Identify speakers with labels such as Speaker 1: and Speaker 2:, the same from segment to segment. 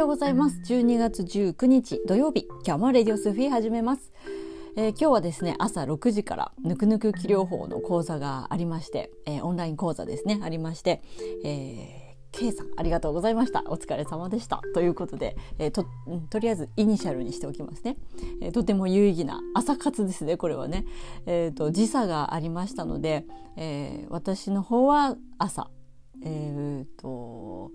Speaker 1: ようございます。12月19日土曜日。今日もレディオスフィー始めます、えー、今日はですね朝6時からぬくぬく気療法の講座がありまして、えー、オンライン講座ですね。ありまして、えー、K さんありがとうございました。お疲れ様でした。ということで、えー、ととりあえずイニシャルにしておきますね、えー、とても有意義な朝活ですねこれはね、えーと、時差がありましたので、えー、私の方は朝。えーと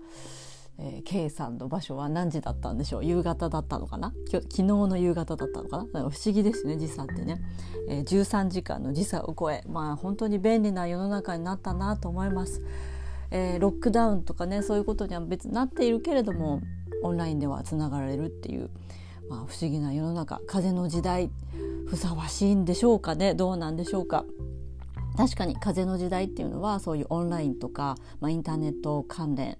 Speaker 1: えー、K さんの場所は何時だったんでしょう？夕方だったのかな？昨日の夕方だったのかな？不思議ですね時差ってね、えー、13時間の時差を超えまあ本当に便利な世の中になったなと思います、えー、ロックダウンとかねそういうことには別になっているけれどもオンラインではつながれるっていう、まあ、不思議な世の中。風の時代ふさわしいんでしょうかね？どうなんでしょうか？確かに風の時代っていうのはそういうオンラインとか、まあ、インターネット関連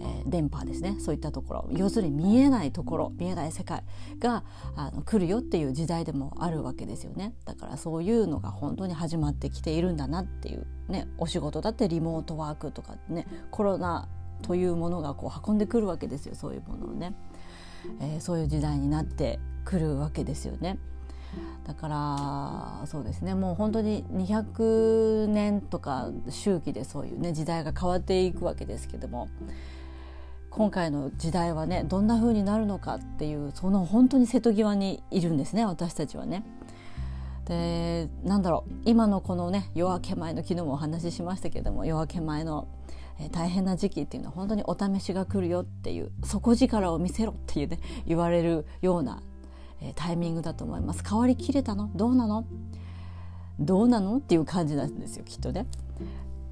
Speaker 1: えー、電波ですね。そういったところ。要するに見えないところ。見えない世界があの来るよっていう時代でもあるわけですよね。だからそういうのが本当に始まってきているんだなっていうねお仕事だってリモートワークとかねコロナというものがこう運んでくるわけですよ。そういうものをね、えー、そういう時代になってくるわけですよね。だからそうですね。もう本当に200年とか周期でそういうね時代が変わっていくわけですけども。今回の時代はねどんな風になるのかっていうその本当に瀬戸際にいるんですね私たちはね。でなんだろう今のこのね夜明け前の昨日もお話ししましたけども夜明け前の、え大変な時期っていうのは本当にお試しが来るよっていう底力を見せろっていうね言われるような、えタイミングだと思います。変わりきれたの？どうなの？どうなのっていう感じなんですよきっとね。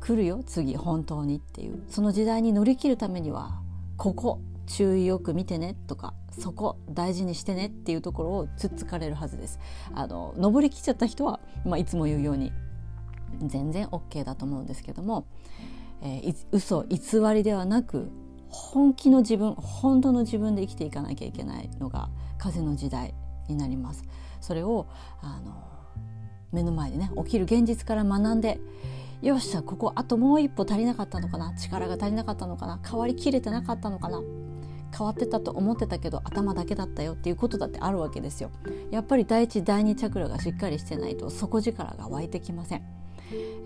Speaker 1: 来るよ次本当にっていうその時代に乗り切るためにはここ注意よく見てねとかそこ大事にしてねっていうところをつっつかれるはずです。あの登りきっちゃった人は、まあ、いつも言うように全然 OK だと思うんですけども、えー、嘘偽りではなく本気の自分本当の自分で生きていかなきゃいけないのが風の時代になります。それをあの目の前でね起きる現実から学んでよっしゃここあともう一歩足りなかったのかな？力が足りなかったのかな？変わりきれてなかったのかな？変わってたと思ってたけど頭だけだったよっていうことだってあるわけですよ。やっぱり第一第二チャクラがしっかりしてないと底力が湧いてきません。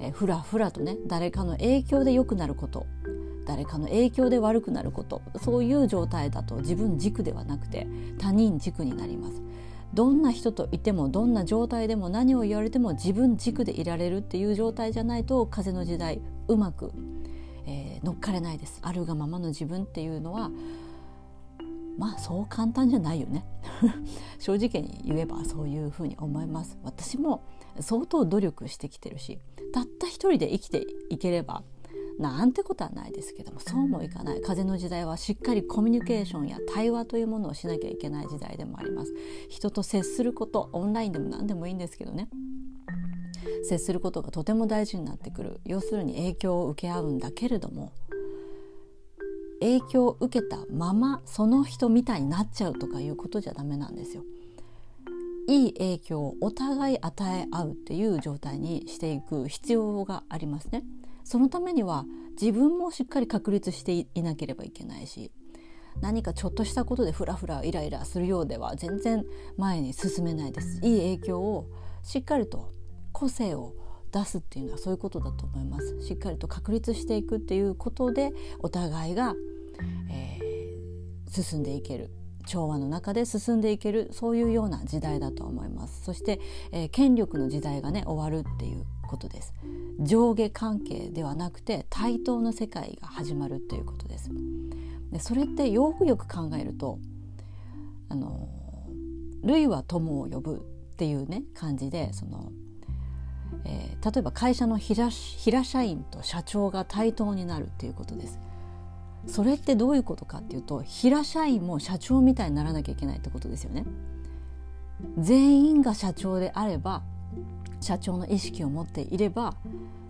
Speaker 1: えふらふらとね誰かの影響で良くなること誰かの影響で悪くなることそういう状態だと自分軸ではなくて他人軸になります。どんな人といてもどんな状態でも何を言われても自分軸でいられるっていう状態じゃないと風の時代うまく、えー、乗っかれないです。あるがままの自分っていうのはまあそう簡単じゃないよね。正直に言えばそういうふうに思います。私も相当努力してきてるしたった一人で生きていければなんてことはないですけどもそうもいかない。風の時代はしっかりコミュニケーションや対話というものをしなきゃいけない時代でもあります。人と接することオンラインでも何でもいいんですけどね。接することがとても大事になってくる。要するに影響を受け合うんだけれども影響を受けたままその人みたいになっちゃうとかいうことじゃダメなんですよ。いい影響をお互い与え合うっていう状態にしていく必要がありますね。そのためには自分もしっかり確立していなければいけないし何かちょっとしたことでフラフライライラするようでは全然前に進めないです。いい影響をしっかりと個性を出すっていうのはそういうことだと思います。しっかりと確立していくっていうことでお互いが、えー、進んでいける。調和の中で進んでいける。そういうような時代だと思います。そして、えー、権力の時代がね終わるっていうことです。上下関係ではなくて対等の世界が始まるということです。でそれってよくよく考えるとあの類は友を呼ぶっていうね感じでその、えー、例えば会社の平平社員と社長が対等になるっていうことです。それってどういうことかっていうと平社員も社長みたいにならなきゃいけないってことですよね。全員が社長であれば社長の意識を持っていれば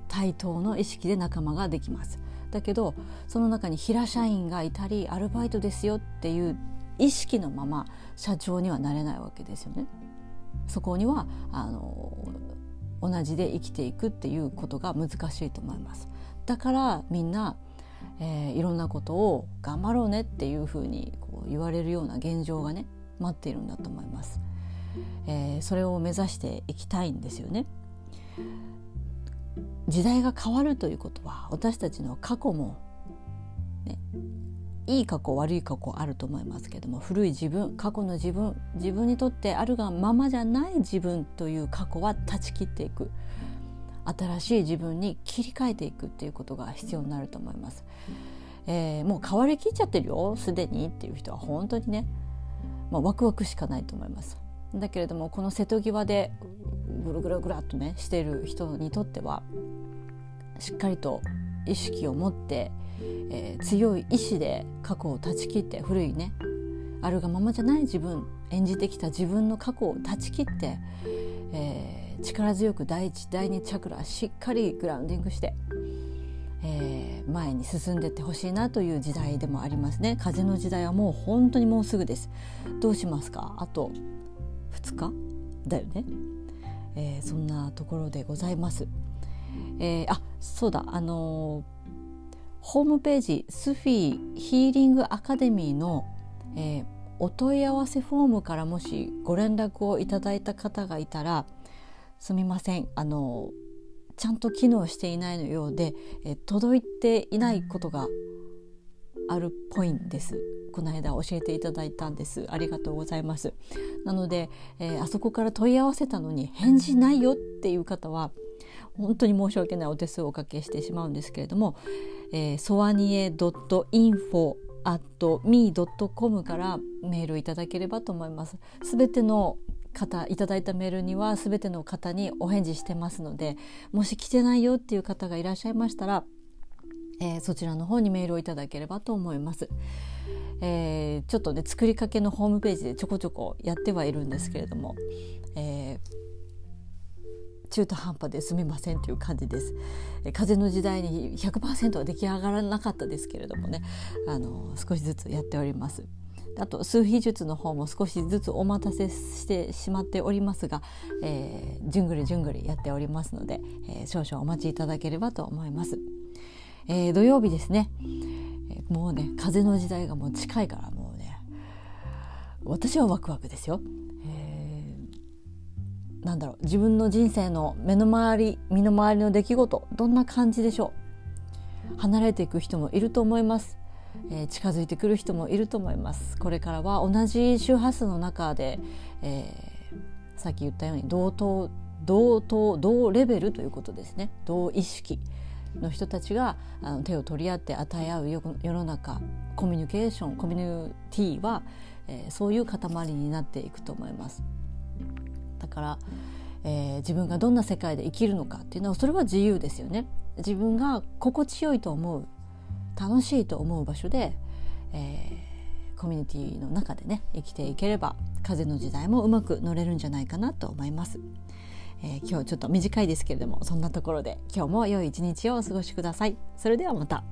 Speaker 1: 対等の意識で仲間ができますだけどその中に平社員がいたりアルバイトですよっていう意識のまま社長にはなれないわけですよね。そこにはあの同じで生きていくっていうことが難しいと思います。だからみんなえー、いろんなことを頑張ろうねっていうふうにこう言われるような現状がね待っているんだと思います。えー、それを目指していきたいんですよね。時代が変わるということは私たちの過去も、ね、いい過去悪い過去あると思いますけども古い自分過去の自分自分にとってあるがままじゃない自分という過去は断ち切っていく新しい自分に切り替えていくっていうことが必要になると思います。えー、もう変わりきっちゃってるよすでにっていう人は本当にね、まあ、ワクワクしかないと思います。だけれどもこの瀬戸際でぐるぐるぐらっとねしてる人にとってはしっかりと意識を持って、えー、強い意志で過去を断ち切って古いねあるがままじゃない自分演じてきた自分の過去を断ち切って、えー、力強く第一第二チャクラしっかりグラウンディングして、えー、前に進んでってほしいなという時代でもありますね。風の時代はもう本当にもうすぐです。どうしますか？あと2日？だよね、えー、そんなところでございます。えー、あそうだ。あのー、ホームページスフィーヒーリングアカデミーの、えー、お問い合わせフォームからもしご連絡をいただいた方がいたらすみません。あのちゃんと機能していないのようで、え届いていないことがあるっぽいんです。この間教えていただいたんです。ありがとうございます。なので、えー、あそこから問い合わせたのに返事ないよっていう方は本当に申し訳ないお手数をおかけしてしまうんですけれども、えー、ソアニエ .info at me.com からメールいただければと思います。すべての方いただいたメールにはすべての方にお返事してますのでもし来てないよっていう方がいらっしゃいましたらえー、そちらの方にメールをいただければと思います。えー、ちょっとね作りかけのホームページでちょこちょこやってはいるんですけれども、えー、中途半端ですみませんという感じです。風の時代に100%は出来上がらなかったですけれどもねあの少しずつやっております。あと数秘術の方も少しずつお待たせしてしまっておりますが、えー、じゅんぐりじゅんぐりやっておりますので、えー、少々お待ちいただければと思います。えー、土曜日ですね、もうね風の時代がもう近いからもうね。私はワクワクですよ。えー、なんだろう。自分の人生の目の回り身の回りの出来事どんな感じでしょう。離れていく人もいると思います、えー、近づいてくる人もいると思います。これからは同じ周波数の中で、えー、さっき言ったように同等同等同レベルということですね。同意識。の人たちがあの手を取り合って与え合う世の中コミュニケーションコミュニティは、えー、そういう塊になっていくと思います。だから、えー、自分がどんな世界で生きるのかっていうのはそれは自由ですよね。自分が心地よいと思う楽しいと思う場所で、えー、コミュニティの中でね生きていければ風の時代もうまく乗れるんじゃないかなと思います。えー、今日ちょっと短いですけれどもそんなところで今日も良い一日をお過ごしください。それではまた。